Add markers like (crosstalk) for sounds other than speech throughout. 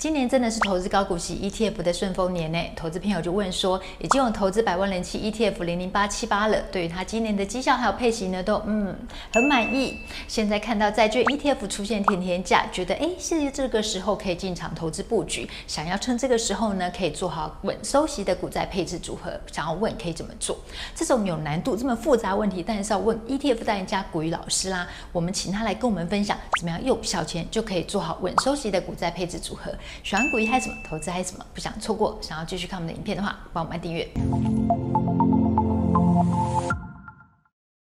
今年真的是投资高股息 ETF 的顺风年呢。投资朋友就问说，已经有投资百万人气 ETF 零零八七八了，对于他今年的绩效还有配息呢，都嗯很满意。现在看到债券 ETF 出现甜甜价，觉得哎，是这个时候可以进场投资布局，想要趁这个时候呢，可以做好稳收息的股债配置组合。想要问可以怎么做？这种有难度、这么复杂问题，但是要问 ETF 代言家股鱼老师啦。我们请他来跟我们分享，怎么样用小钱就可以做好稳收息的股债配置组合。喜欢股一嗨什么？投资嗨什么？不想错过，想要继续看我们的影片的话，帮我们订阅。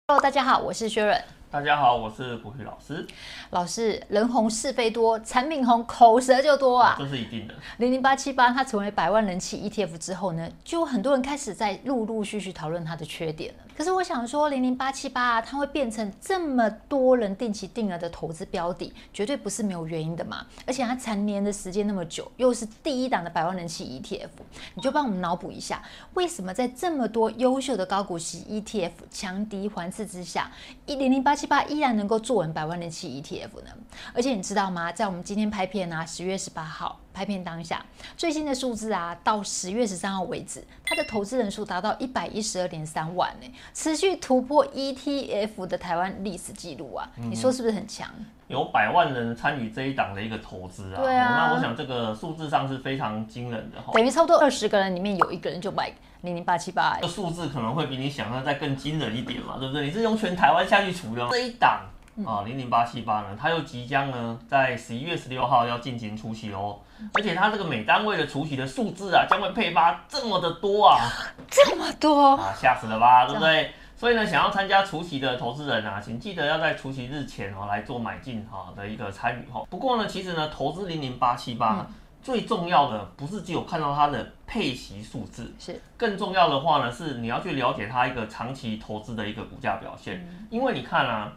Hello，大家好，我是薛润。大家好，我是股鱼老师。老师，人红是非多，产品红口舌就多啊，这是一定的。零零八七八它成为百万人气 ETF 之后呢，就很多人开始在陆陆续续讨论它的缺点了。可是我想说，零零八七八它会变成这么多人定期定额的投资标的，绝对不是没有原因的嘛。而且它蝉联的时间那么久，又是第一档的百万人气 ETF，你就帮我们脑补一下，为什么在这么多优秀的高股息 ETF 强敌环伺之下，一零零八七八依然能够坐稳百万人气 ETF 呢？而且你知道吗？在我们今天拍片啊，十月十八号。拍片当下最新的数字啊，到十月十三号为止，它的投资人数达到一百一十二点三万呢，持续突破 ETF 的台湾历史记录啊！你说是不是很强？有百万人参与这一档的一个投资啊！对啊，那我想这个数字上是非常惊人的，等于差不多二十个人里面有一个人就买零零八七八，这个数字可能会比你想象再更惊人一点嘛，对不对？你是用全台湾下去除的这一档。啊，零零八七八呢，它又即将呢在十一月十六号要进行除息哦，而且它这个每单位的除息的数字啊，将会配发这么的多啊，(laughs) 这么多啊，吓死了吧，对不对？所以呢，想要参加除息的投资人啊，请记得要在除息日前哦来做买进哈的一个参与哈。不过呢，其实呢，投资零零八七八最重要的不是只有看到它的配息数字，是更重要的话呢，是你要去了解它一个长期投资的一个股价表现，因为你看啊。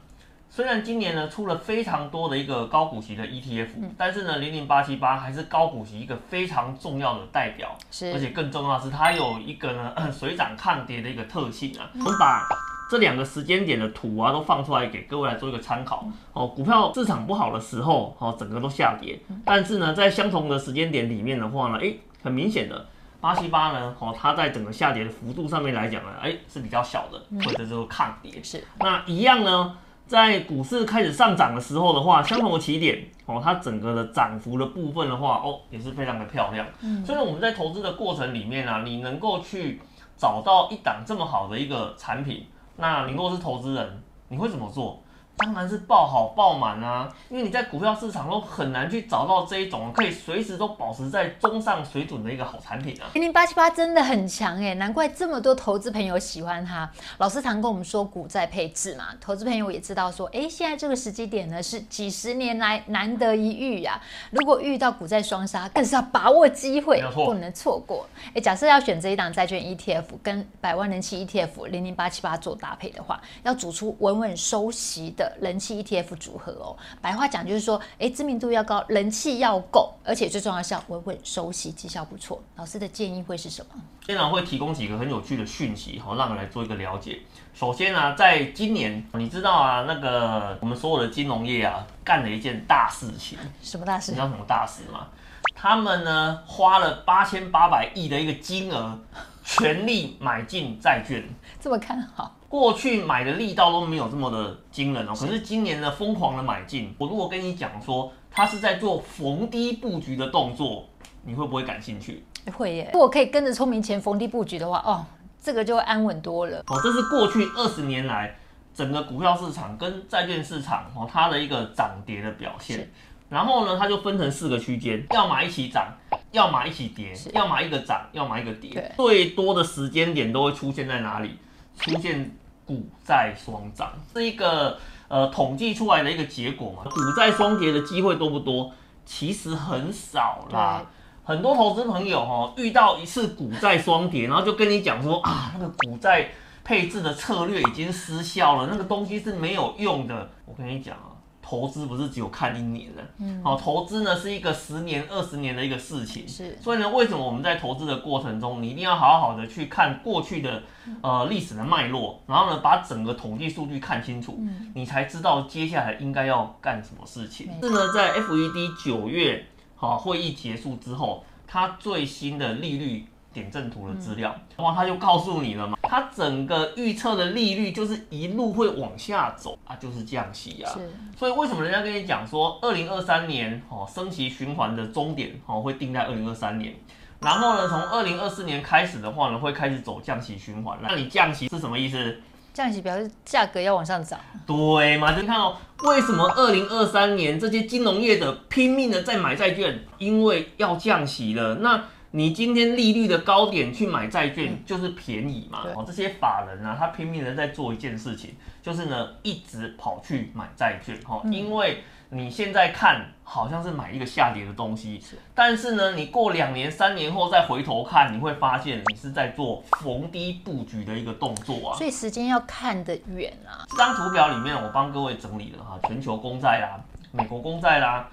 虽然今年呢出了非常多的一个高股息的 ETF，嗯，但是呢零零八七八还是高股息一个非常重要的代表，是，而且更重要的是它有一个呢 (coughs) 水涨抗跌的一个特性啊。我们把这两个时间点的图啊都放出来给各位来做一个参考哦。股票市场不好的时候，哦整个都下跌，但是呢在相同的时间点里面的话呢，诶很明显的八七八呢，哦它在整个下跌的幅度上面来讲呢，诶是比较小的，或者说抗跌是。那一样呢。在股市开始上涨的时候的话，相同的起点哦，它整个的涨幅的部分的话哦，也是非常的漂亮。嗯，所以，我们在投资的过程里面啊，你能够去找到一档这么好的一个产品，那你如果是投资人，你会怎么做？当然是爆好爆满啊，因为你在股票市场都很难去找到这一种可以随时都保持在中上水准的一个好产品啊。零零八七八真的很强哎，难怪这么多投资朋友喜欢它。老师常跟我们说股债配置嘛，投资朋友也知道说，哎，现在这个时机点呢是几十年来难得一遇呀。如果遇到股债双杀，更是要把握机会，不能错过。哎，假设要选这一档债券 ETF 跟百万人气 ETF 零零八七八做搭配的话，要组出稳稳收息的。人气 ETF 组合哦，白话讲就是说，哎，知名度要高，人气要够，而且最重要是要稳稳收息，绩效不错。老师的建议会是什么？现场会提供几个很有趣的讯息，好，让人来做一个了解。首先呢、啊，在今年，你知道啊，那个我们所有的金融业啊，干了一件大事情。什么大事？你知道什么大事吗？他们呢，花了八千八百亿的一个金额，全力买进债券。(laughs) 这么看好？过去买的力道都没有这么的惊人哦，可是今年呢，疯狂的买进。我如果跟你讲说，他是在做逢低布局的动作，你会不会感兴趣？会耶！如果可以跟着聪明钱逢低布局的话，哦，这个就会安稳多了。哦，这是过去二十年来整个股票市场跟债券市场哦，它的一个涨跌的表现。然后呢，它就分成四个区间，要么一起涨，要么一起跌，要么一个涨，要么一个跌。最多的时间点都会出现在哪里？出现。股债双涨是一个呃统计出来的一个结果嘛？股债双跌的机会多不多？其实很少啦。很多投资朋友哈遇到一次股债双跌，然后就跟你讲说啊，那个股债配置的策略已经失效了，那个东西是没有用的。我跟你讲啊。投资不是只有看一年的，嗯，好，投资呢是一个十年、二十年的一个事情，是，所以呢，为什么我们在投资的过程中，你一定要好好的去看过去的呃历史的脉络，然后呢，把整个统计数据看清楚，你才知道接下来应该要干什么事情。是呢，在 FED 九月好会议结束之后，它最新的利率点阵图的资料，哇，他就告诉你了嘛，它整个预测的利率就是一路会往下走啊，就是降息啊。是。所以为什么人家跟你讲说，二零二三年哦升息循环的终点哦会定在二零二三年，然后呢，从二零二四年开始的话呢，会开始走降息循环。那你降息是什么意思？降息表示价格要往上涨。对嘛？你看哦，为什么二零二三年这些金融业的拼命的在买债券，因为要降息了。那你今天利率的高点去买债券就是便宜嘛？哦，这些法人啊，他拼命的在做一件事情，就是呢一直跑去买债券哈，因为你现在看好像是买一个下跌的东西，但是呢，你过两年、三年后再回头看，你会发现你是在做逢低布局的一个动作啊。所以时间要看得远啊。这张图表里面，我帮各位整理了哈，全球公债啦，美国公债啦。啊，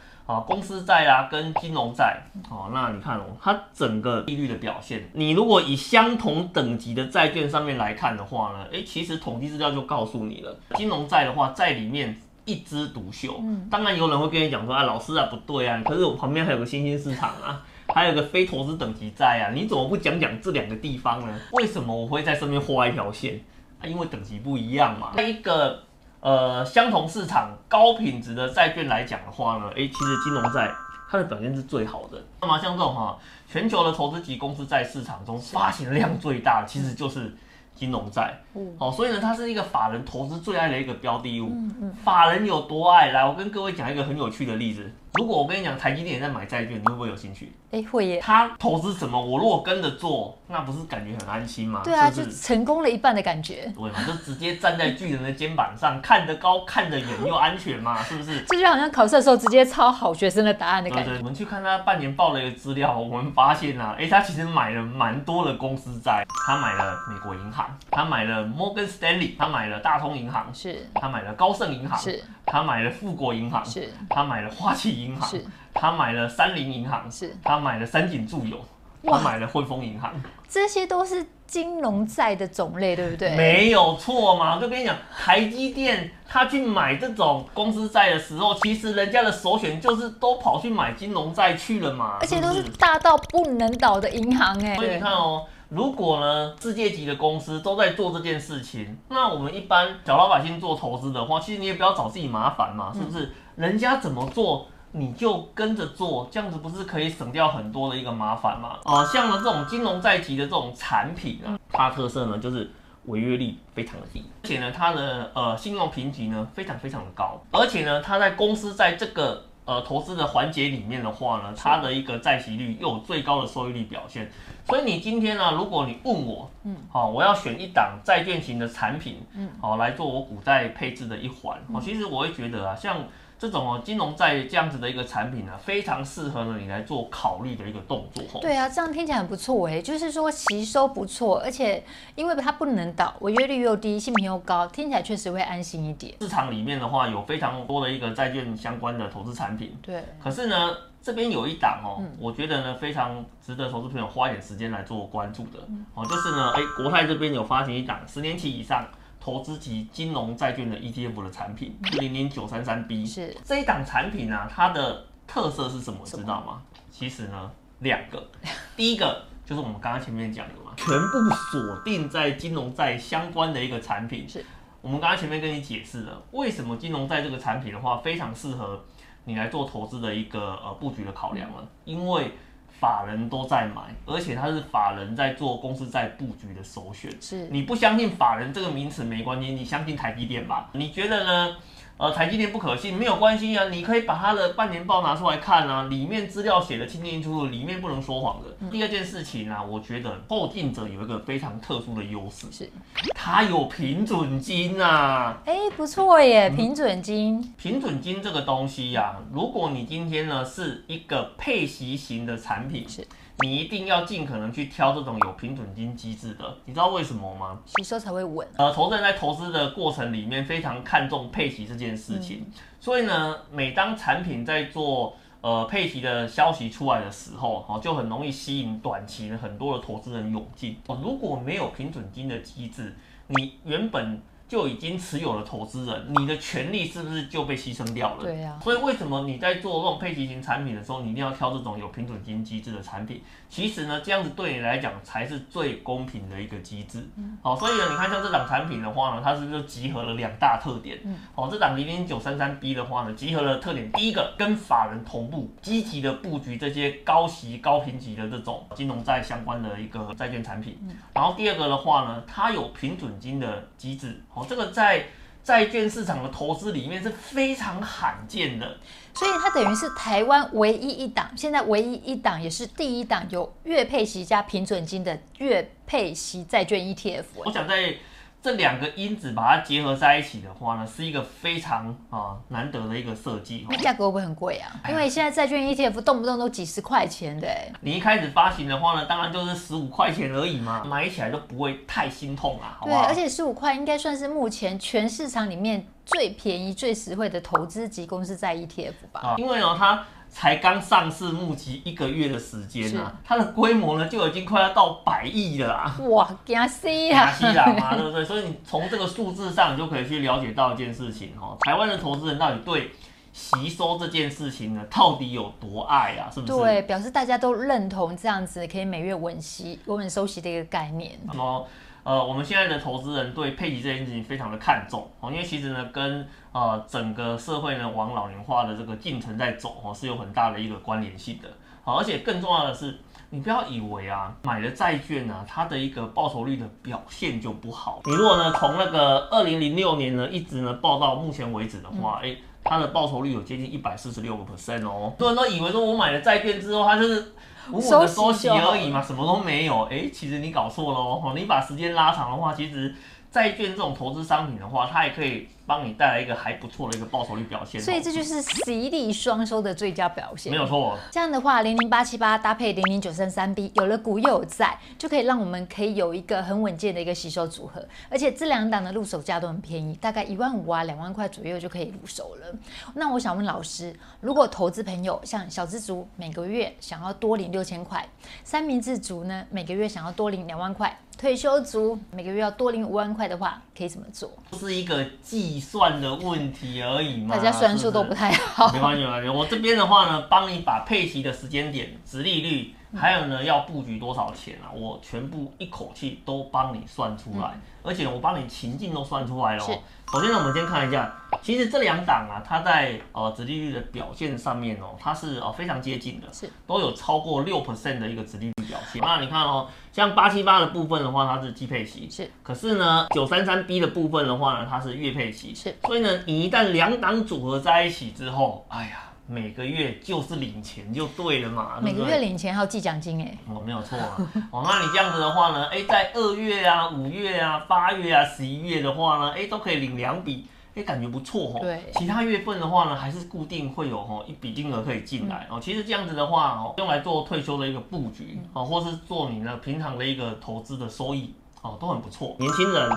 公司债啊，跟金融债，哦，那你看哦，它整个利率的表现，你如果以相同等级的债券上面来看的话呢，诶，其实统计资料就告诉你了，金融债的话，在里面一枝独秀。嗯，当然有人会跟你讲说啊，老师啊，不对啊，可是我旁边还有个新兴市场啊，还有个非投资等级债啊，你怎么不讲讲这两个地方呢？为什么我会在上面画一条线？啊，因为等级不一样嘛。一个。呃，相同市场高品质的债券来讲的话呢，诶，其实金融债它的表现是最好的。那么像这种哈，全球的投资级公司在市场中发行量最大的，其实就是金融债。嗯，好，所以呢，它是一个法人投资最爱的一个标的物。嗯嗯，法人有多爱？来，我跟各位讲一个很有趣的例子。如果我跟你讲台积电也在买债券，你会不会有兴趣？哎，会耶。他投资什么？我如果跟着做，那不是感觉很安心吗？对啊，是是就成功了一半的感觉。对嘛，就直接站在巨人的肩膀上，看得高，看得远又安全嘛，(laughs) 是不是？这就好像考试的时候直接抄好学生的答案的感觉。对，对，对，我们去看他半年报的一个资料，我们发现啊，哎，他其实买了蛮多的公司债，他买了美国银行，他买了摩根士丹利，他买了大通银行，是，他买了高盛银行，是，他买了富国银行，是，他买了花旗银行，是。他买了三菱银行，是他买了三井住友，他买了汇丰银行，这些都是金融债的种类，对不对？没有错嘛，我就跟你讲，台积电他去买这种公司债的时候，其实人家的首选就是都跑去买金融债去了嘛，而且都是大到不能倒的银行哎。所以你看哦，如果呢世界级的公司都在做这件事情，那我们一般小老百姓做投资的话，其实你也不要找自己麻烦嘛，是不是？嗯、人家怎么做？你就跟着做，这样子不是可以省掉很多的一个麻烦吗？呃，像呢这种金融债级的这种产品啊，它特色呢就是违约率非常的低，而且呢它的呃信用评级呢非常非常的高，而且呢它在公司在这个呃投资的环节里面的话呢，它的一个债息率又有最高的收益率表现，所以你今天呢，如果你问我，嗯，好，我要选一档债券型的产品，嗯，好来做我股债配置的一环，好，其实我会觉得啊，像。这种哦，金融债这样子的一个产品呢，非常适合呢你来做考虑的一个动作。对啊，这样听起来很不错哎，就是说吸收不错，而且因为它不能倒，违约率又低，性评又高，听起来确实会安心一点。市场里面的话，有非常多的一个债券相关的投资产品。对。可是呢，这边有一档哦，嗯、我觉得呢非常值得投资朋友花一点时间来做关注的哦，就是呢，哎，国泰这边有发行一档十年期以上。投资级金融债券的 ETF 的产品，零零九三三 B 是这一档产品呢、啊，它的特色是什么？知道吗？其实呢，两个，(laughs) 第一个就是我们刚刚前面讲的嘛，全部锁定在金融债相关的一个产品。是我们刚刚前面跟你解释了，为什么金融债这个产品的话，非常适合你来做投资的一个呃布局的考量了，因为。法人都在买，而且他是法人在做公司在布局的首选。是你不相信法人这个名词没关系，你相信台积电吧？你觉得呢？呃，台积电不可信，没有关系啊，你可以把它的半年报拿出来看啊，里面资料写的清清楚楚，里面不能说谎的。嗯、第二件事情啊，我觉得后进者有一个非常特殊的优势，是它有平准金啊。哎、欸，不错耶，平准金。嗯、平准金这个东西呀、啊，如果你今天呢是一个配息型的产品，是。你一定要尽可能去挑这种有平准金机制的，你知道为什么吗？吸收才会稳。呃，投资人在投资的过程里面非常看重配息这件事情，嗯、所以呢，每当产品在做呃配息的消息出来的时候，哦，就很容易吸引短期的很多的投资人涌进。哦，如果没有平准金的机制，你原本就已经持有了投资人，你的权利是不是就被牺牲掉了？对呀、啊。所以为什么你在做这种配息型产品的时候，你一定要挑这种有平准金机制的产品？其实呢，这样子对你来讲才是最公平的一个机制。嗯。好，所以呢，你看像这档产品的话呢，它是不是就集合了两大特点？嗯。好，这档零零九三三 B 的话呢，集合了特点，第一个跟法人同步，积极的布局这些高息高评级的这种金融债相关的一个债券产品。嗯。然后第二个的话呢，它有平准金的机制。好，这个在债券市场的投资里面是非常罕见的，所以它等于是台湾唯一一档，现在唯一一档也是第一档有月配息加平准金的月配息债券 ETF。我想在。这两个因子把它结合在一起的话呢，是一个非常啊难得的一个设计。那价格会不会很贵啊？因为现在债券 ETF 动不动都几十块钱的。你一开始发行的话呢，当然就是十五块钱而已嘛，买起来都不会太心痛啊，好不好？对，而且十五块应该算是目前全市场里面最便宜、最实惠的投资级公司在 ETF 吧？啊，因为呢，它。才刚上市募集一个月的时间啊，它的规模呢就已经快要到百亿了啊！哇，惊死啊！惊死啦嘛，对不对？所以你从这个数字上，你就可以去了解到一件事情哦，台湾的投资人到底对息收这件事情呢，到底有多爱啊？是不是？对，表示大家都认同这样子可以每月稳息、稳稳收息的一个概念。那么。呃，我们现在的投资人对配息这件事情非常的看重哦，因为其实呢，跟呃整个社会呢往老龄化的这个进程在走哦，是有很大的一个关联性的。好，而且更重要的是，你不要以为啊，买了债券啊，它的一个报酬率的表现就不好。你如果呢从那个二零零六年呢一直呢报到目前为止的话，哎、嗯，它的报酬率有接近一百四十六个 percent 哦。很多人都以为说我买了债券之后，它就是。稳稳的收息而已嘛，什么都没有。哎、欸，其实你搞错了哦。你把时间拉长的话，其实债券这种投资商品的话，它也可以。帮你带来一个还不错的一个报酬率表现，所以这就是息利双收的最佳表现。没有错。这样的话，零零八七八搭配零零九三三 B，有了股又有债，就可以让我们可以有一个很稳健的一个吸收组合。而且这两档的入手价都很便宜，大概一万五啊，两万块左右就可以入手了。那我想问老师，如果投资朋友像小资族每个月想要多领六千块，三明治族呢每个月想要多领两万块，退休族每个月要多领五万块的话，可以怎么做？是一个计算的问题而已嘛，大家算数都不太好。没关系，没关系。我这边的话呢，帮你把配息的时间点、值利率，还有呢要布局多少钱啊，我全部一口气都帮你算出来，嗯、而且我帮你情境都算出来了。首先呢，我们先看一下，其实这两档啊，它在呃殖利率的表现上面哦，它是呃非常接近的，是都有超过六 percent 的一个殖利率表现。那你看哦，像八七八的部分的话，它是季配息，是。可是呢，九三三 B 的部分的话呢，它是月配息，是。所以呢，你一旦两档组合在一起之后，哎呀。每个月就是领钱就对了嘛，每个月领钱还有记奖金哎，哦，没有错啊，(laughs) 哦，那你这样子的话呢，哎，在二月啊、五月啊、八月啊、十一月的话呢，哎，都可以领两笔，哎，感觉不错哦。对，其他月份的话呢，还是固定会有哦一笔金额可以进来哦。其实这样子的话哦，用来做退休的一个布局哦，或是做你呢平常的一个投资的收益哦，都很不错。年轻人、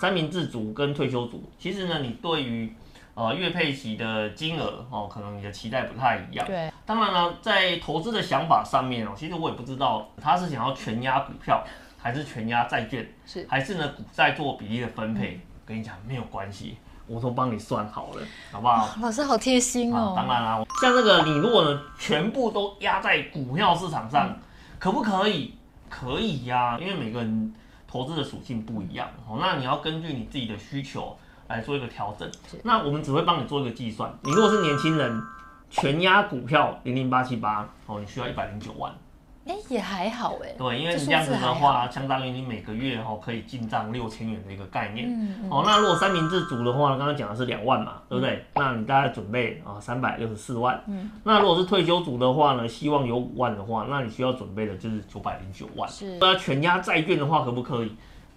三明治族跟退休族，其实呢，你对于呃，月配息的金额哦，可能你的期待不太一样。对，当然呢，在投资的想法上面哦，其实我也不知道他是想要全压股票，还是全压债券，是还是呢股债做比例的分配。嗯、跟你讲没有关系，我都帮你算好了，好不好？老师好贴心哦。当然啦，像这个你如果呢全部都压在股票市场上，嗯、可不可以？可以呀、啊，因为每个人投资的属性不一样哦，那你要根据你自己的需求。来做一个调整，那我们只会帮你做一个计算。你如果是年轻人，全押股票零零八七八哦，你需要一百零九万。哎，也还好哎。对，因为你这样子的话，相当于你每个月哈可以进账六千元的一个概念。嗯嗯。哦，那如果三明治组的话，刚刚讲的是两万嘛，对不对？嗯、那你大概准备啊三百六十四万。嗯。那如果是退休组的话呢，希望有五万的话，那你需要准备的就是九百零九万。是。那全押债券的话，可不可以？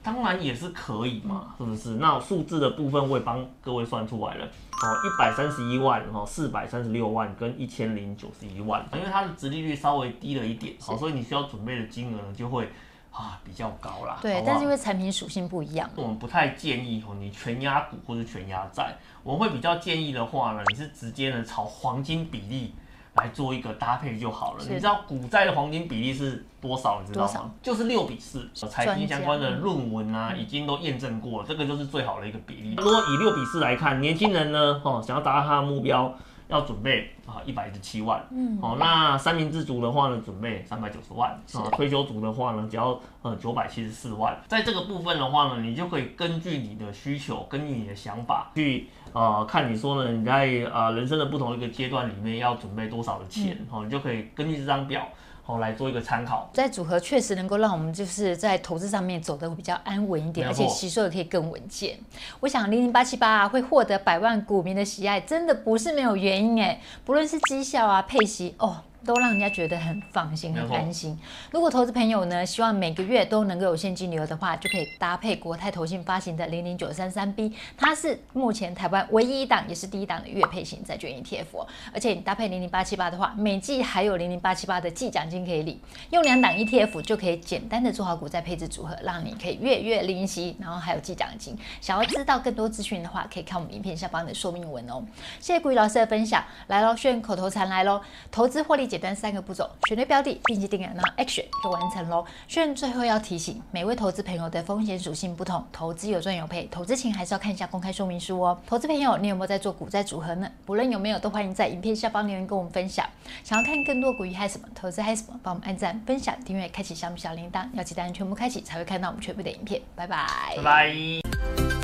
当然也是可以嘛，是不是？那数字的部分我也帮各位算出来了，哦，一百三十一万，哦，四百三十六万跟一千零九十一万，因为它的殖利率稍微低了一点，好，所以你需要准备的金额呢就会啊比较高啦。对，好好但是因为产品属性不一样，我们不太建议哦，你全压股或者全压债，我们会比较建议的话呢，你是直接呢朝黄金比例来做一个搭配就好了。你知道股债的黄金比例是多少？你知道吗？就是六比四。财经相关的论文啊，已经都验证过了，这个就是最好的一个比例。如果以六比四来看，年轻人呢，哦，想要达到他的目标。要准备啊一百一十七万，嗯，好，那三明治族的话呢，准备三百九十万，啊，退休族的话呢，只要呃九百七十四万，在这个部分的话呢，你就可以根据你的需求，根据你的想法去呃看你说呢，你在呃人生的不同一个阶段里面要准备多少的钱，哦，你就可以根据这张表。好，来做一个参考。在组合确实能够让我们就是在投资上面走得比较安稳一点，而且吸收的可以更稳健。我想零零八七八会获得百万股民的喜爱，真的不是没有原因哎。不论是绩效啊、配息哦。都让人家觉得很放心、很安心。如果投资朋友呢，希望每个月都能够有现金流的话，就可以搭配国泰投信发行的零零九三三 B，它是目前台湾唯一一档，也是第一档的月配型债券 ETF 哦。而且你搭配零零八七八的话，每季还有零零八七八的季奖金可以领，用两档 ETF 就可以简单的做好股债配置组合，让你可以月月领息，然后还有季奖金。想要知道更多资讯的话，可以看我们影片下方的说明文哦。谢谢古雨老师的分享，来喽，炫口头禅来喽，投资获利。简单三个步骤：选对标的，并且定额，然后 action 就完成喽。虽然最后要提醒，每位投资朋友的风险属性不同，投资有赚有赔，投资前还是要看一下公开说明书哦。投资朋友，你有没有在做股债组合呢？不论有没有，都欢迎在影片下方留言跟我们分享。想要看更多股鱼嗨什么，投资嗨什么，帮我们按赞、分享、订阅、开启小米小铃铛，要记得按全部开启，才会看到我们全部的影片。拜拜，拜拜。